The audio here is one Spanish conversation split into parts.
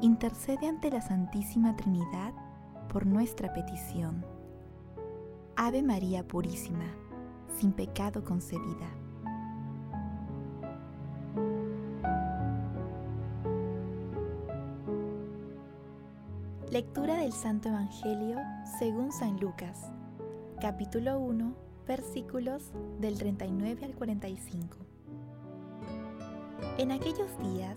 intercede ante la Santísima Trinidad por nuestra petición. Ave María Purísima, sin pecado concebida. Lectura del Santo Evangelio según San Lucas, capítulo 1, versículos del 39 al 45. En aquellos días,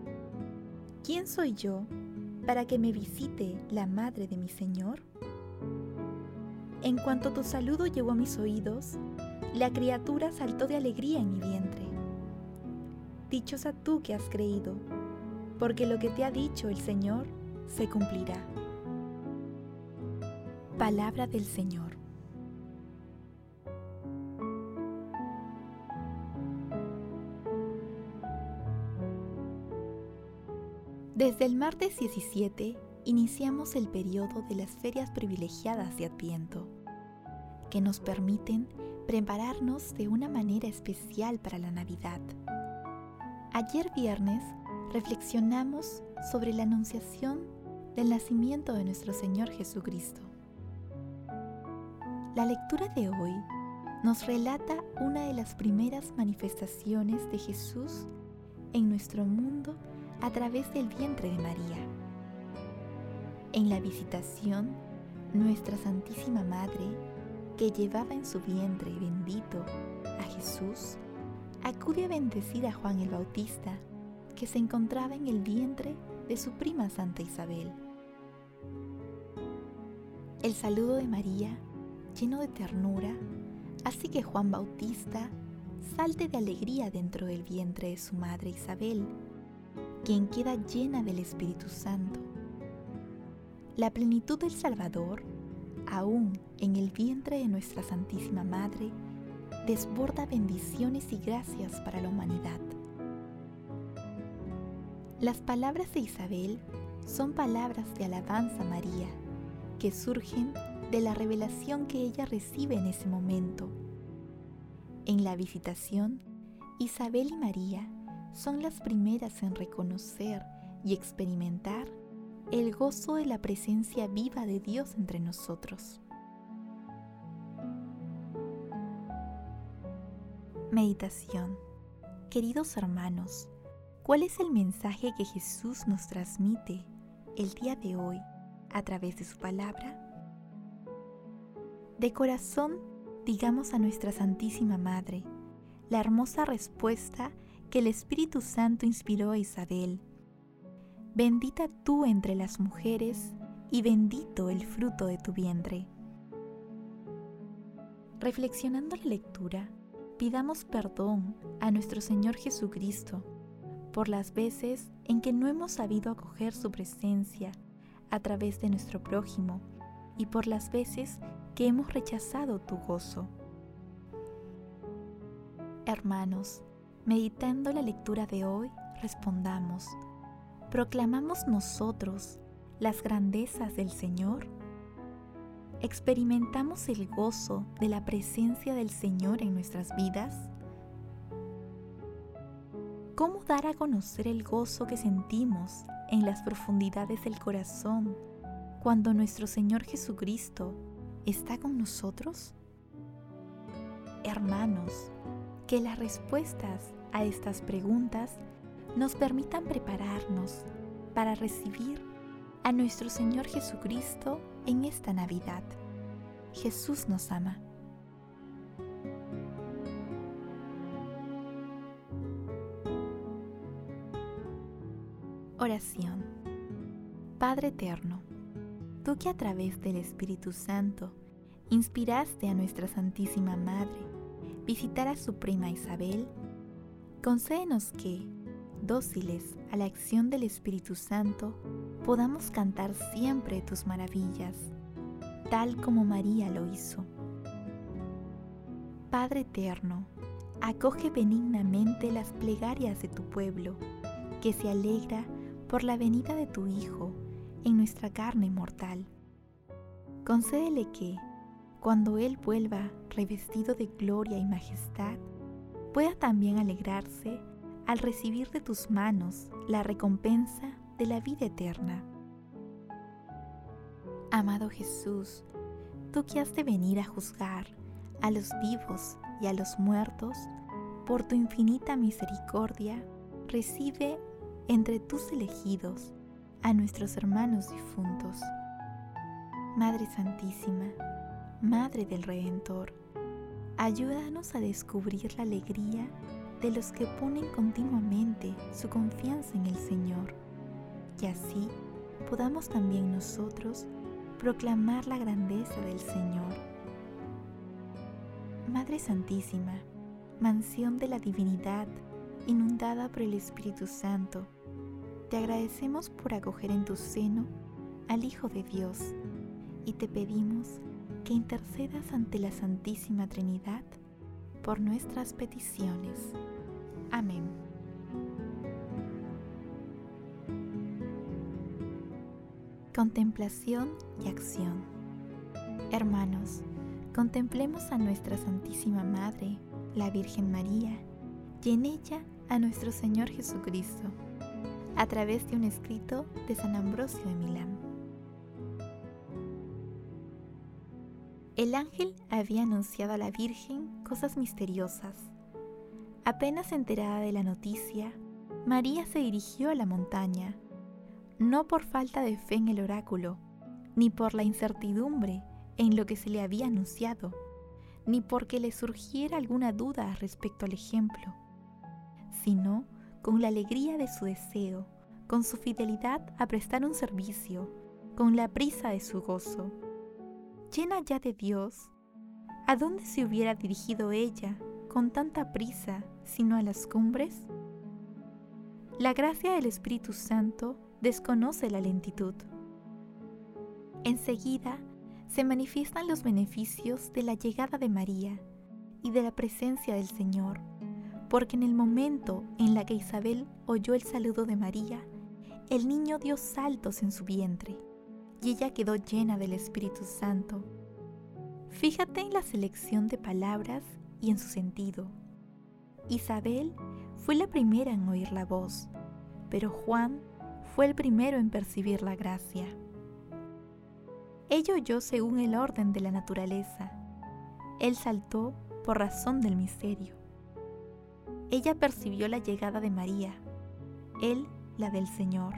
¿Quién soy yo para que me visite la madre de mi Señor? En cuanto tu saludo llegó a mis oídos, la criatura saltó de alegría en mi vientre. Dichosa tú que has creído, porque lo que te ha dicho el Señor se cumplirá. Palabra del Señor. Desde el martes 17 iniciamos el periodo de las ferias privilegiadas de Adviento, que nos permiten prepararnos de una manera especial para la Navidad. Ayer viernes reflexionamos sobre la anunciación del nacimiento de nuestro Señor Jesucristo. La lectura de hoy nos relata una de las primeras manifestaciones de Jesús en nuestro mundo a través del vientre de María. En la visitación, nuestra Santísima Madre, que llevaba en su vientre bendito a Jesús, acude a bendecir a Juan el Bautista, que se encontraba en el vientre de su prima Santa Isabel. El saludo de María, lleno de ternura, así que Juan Bautista salte de alegría dentro del vientre de su madre Isabel quien queda llena del Espíritu Santo. La plenitud del Salvador, aún en el vientre de nuestra Santísima Madre, desborda bendiciones y gracias para la humanidad. Las palabras de Isabel son palabras de alabanza a María, que surgen de la revelación que ella recibe en ese momento. En la visitación, Isabel y María son las primeras en reconocer y experimentar el gozo de la presencia viva de Dios entre nosotros. Meditación Queridos hermanos, ¿cuál es el mensaje que Jesús nos transmite el día de hoy a través de su palabra? De corazón, digamos a nuestra Santísima Madre la hermosa respuesta que el Espíritu Santo inspiró a Isabel. Bendita tú entre las mujeres y bendito el fruto de tu vientre. Reflexionando la lectura, pidamos perdón a nuestro Señor Jesucristo por las veces en que no hemos sabido acoger su presencia a través de nuestro prójimo y por las veces que hemos rechazado tu gozo. Hermanos, Meditando la lectura de hoy, respondamos, ¿proclamamos nosotros las grandezas del Señor? ¿Experimentamos el gozo de la presencia del Señor en nuestras vidas? ¿Cómo dar a conocer el gozo que sentimos en las profundidades del corazón cuando nuestro Señor Jesucristo está con nosotros? Hermanos, que las respuestas a estas preguntas nos permitan prepararnos para recibir a nuestro Señor Jesucristo en esta Navidad. Jesús nos ama. Oración. Padre Eterno, tú que a través del Espíritu Santo inspiraste a nuestra Santísima Madre visitar a su prima Isabel, concédenos que, dóciles a la acción del Espíritu Santo, podamos cantar siempre tus maravillas, tal como María lo hizo. Padre eterno, acoge benignamente las plegarias de tu pueblo, que se alegra por la venida de tu Hijo en nuestra carne mortal. Concédele que, cuando Él vuelva revestido de gloria y majestad, pueda también alegrarse al recibir de tus manos la recompensa de la vida eterna. Amado Jesús, tú que has de venir a juzgar a los vivos y a los muertos, por tu infinita misericordia, recibe entre tus elegidos a nuestros hermanos difuntos. Madre Santísima, Madre del Redentor, ayúdanos a descubrir la alegría de los que ponen continuamente su confianza en el Señor, y así podamos también nosotros proclamar la grandeza del Señor. Madre Santísima, mansión de la divinidad, inundada por el Espíritu Santo, te agradecemos por acoger en tu seno al Hijo de Dios y te pedimos que intercedas ante la Santísima Trinidad por nuestras peticiones. Amén. Contemplación y acción. Hermanos, contemplemos a nuestra Santísima Madre, la Virgen María, y en ella a nuestro Señor Jesucristo, a través de un escrito de San Ambrosio de Milán. El ángel había anunciado a la Virgen cosas misteriosas. Apenas enterada de la noticia, María se dirigió a la montaña, no por falta de fe en el oráculo, ni por la incertidumbre en lo que se le había anunciado, ni porque le surgiera alguna duda respecto al ejemplo, sino con la alegría de su deseo, con su fidelidad a prestar un servicio, con la prisa de su gozo llena ya de Dios, ¿a dónde se hubiera dirigido ella con tanta prisa sino a las cumbres? La gracia del Espíritu Santo desconoce la lentitud. Enseguida se manifiestan los beneficios de la llegada de María y de la presencia del Señor, porque en el momento en la que Isabel oyó el saludo de María, el niño dio saltos en su vientre y ella quedó llena del Espíritu Santo. Fíjate en la selección de palabras y en su sentido. Isabel fue la primera en oír la voz, pero Juan fue el primero en percibir la gracia. Ella oyó según el orden de la naturaleza. Él saltó por razón del misterio. Ella percibió la llegada de María, él la del Señor.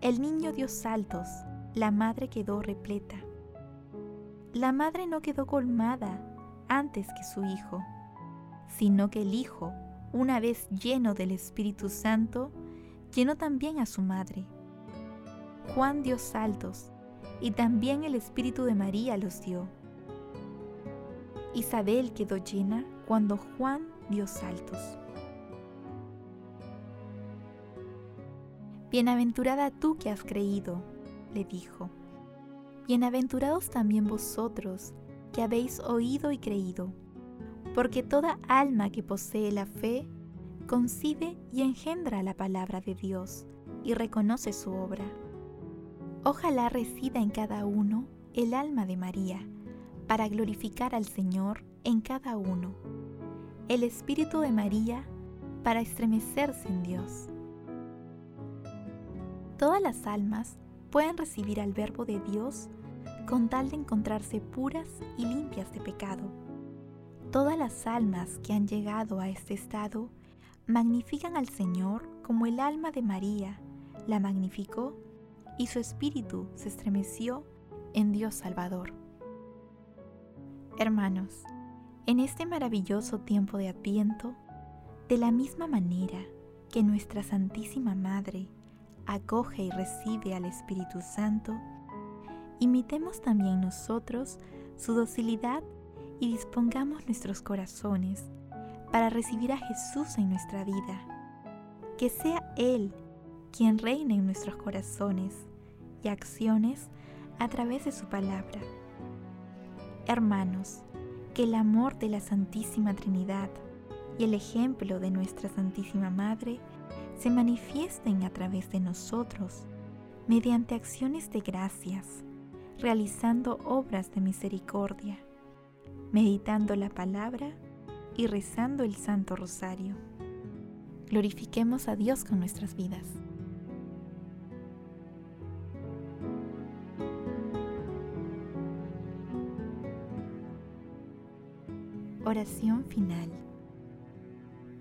El niño dio saltos la madre quedó repleta. La madre no quedó colmada antes que su hijo, sino que el hijo, una vez lleno del Espíritu Santo, llenó también a su madre. Juan dio saltos, y también el Espíritu de María los dio. Isabel quedó llena cuando Juan dio saltos. Bienaventurada tú que has creído, le dijo, Bienaventurados también vosotros, que habéis oído y creído, porque toda alma que posee la fe, concibe y engendra la palabra de Dios y reconoce su obra. Ojalá resida en cada uno el alma de María, para glorificar al Señor en cada uno, el Espíritu de María para estremecerse en Dios. Todas las almas pueden recibir al Verbo de Dios con tal de encontrarse puras y limpias de pecado. Todas las almas que han llegado a este estado magnifican al Señor como el alma de María, la magnificó y su espíritu se estremeció en Dios Salvador. Hermanos, en este maravilloso tiempo de Adviento, de la misma manera que nuestra Santísima Madre acoge y recibe al Espíritu Santo, imitemos también nosotros su docilidad y dispongamos nuestros corazones para recibir a Jesús en nuestra vida. Que sea Él quien reine en nuestros corazones y acciones a través de su palabra. Hermanos, que el amor de la Santísima Trinidad y el ejemplo de nuestra Santísima Madre se manifiesten a través de nosotros mediante acciones de gracias, realizando obras de misericordia, meditando la palabra y rezando el Santo Rosario. Glorifiquemos a Dios con nuestras vidas. Oración final.